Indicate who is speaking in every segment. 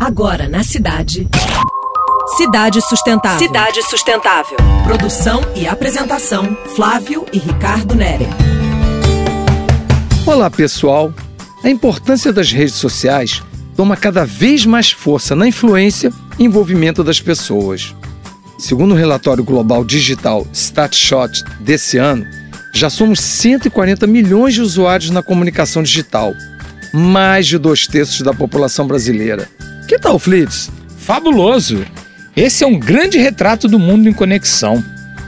Speaker 1: Agora na cidade. Cidade Sustentável. Cidade Sustentável. Produção e apresentação: Flávio e Ricardo Nere.
Speaker 2: Olá, pessoal. A importância das redes sociais toma cada vez mais força na influência e envolvimento das pessoas. Segundo o relatório global digital StatShot desse ano, já somos 140 milhões de usuários na comunicação digital, mais de dois terços da população brasileira. Que tal, Flitz?
Speaker 3: Fabuloso! Esse é um grande retrato do mundo em conexão,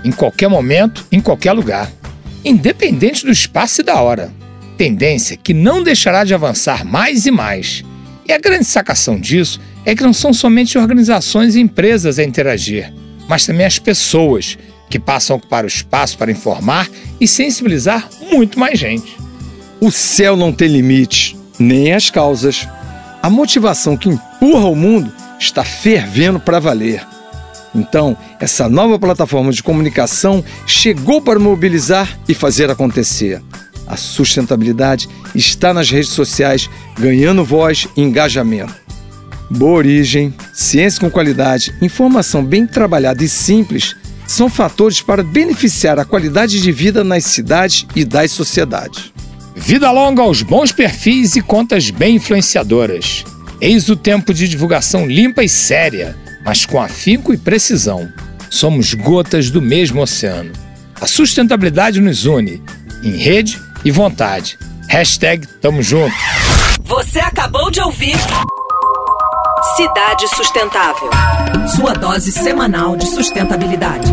Speaker 3: em qualquer momento, em qualquer lugar, independente do espaço e da hora. Tendência que não deixará de avançar mais e mais. E a grande sacação disso é que não são somente organizações e empresas a interagir, mas também as pessoas, que passam a ocupar o espaço para informar e sensibilizar muito mais gente.
Speaker 2: O céu não tem limite, nem as causas. A motivação que empurra o mundo está fervendo para valer. Então, essa nova plataforma de comunicação chegou para mobilizar e fazer acontecer. A sustentabilidade está nas redes sociais, ganhando voz e engajamento. Boa origem, ciência com qualidade, informação bem trabalhada e simples são fatores para beneficiar a qualidade de vida nas cidades e das sociedades.
Speaker 3: Vida longa aos bons perfis e contas bem influenciadoras. Eis o tempo de divulgação limpa e séria, mas com afinco e precisão. Somos gotas do mesmo oceano. A sustentabilidade nos une, em rede e vontade. Hashtag Tamo Junto.
Speaker 1: Você acabou de ouvir Cidade Sustentável. Sua dose semanal de sustentabilidade.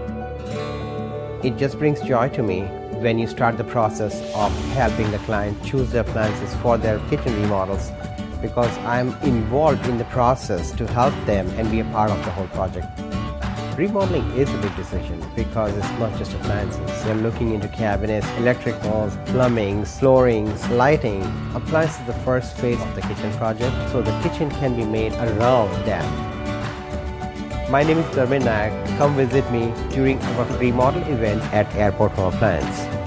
Speaker 4: It just brings joy to me when you start the process of helping the client choose the appliances for their kitchen remodels because I'm involved in the process to help them and be a part of the whole project. Remodeling is a big decision because it's not just appliances. You're looking into cabinets, electricals, plumbing, floorings, lighting. Appliance is the first phase of the kitchen project, so the kitchen can be made around that. My name is Dharmin Nayak. Come visit me during our remodel event at Airport Home Appliance.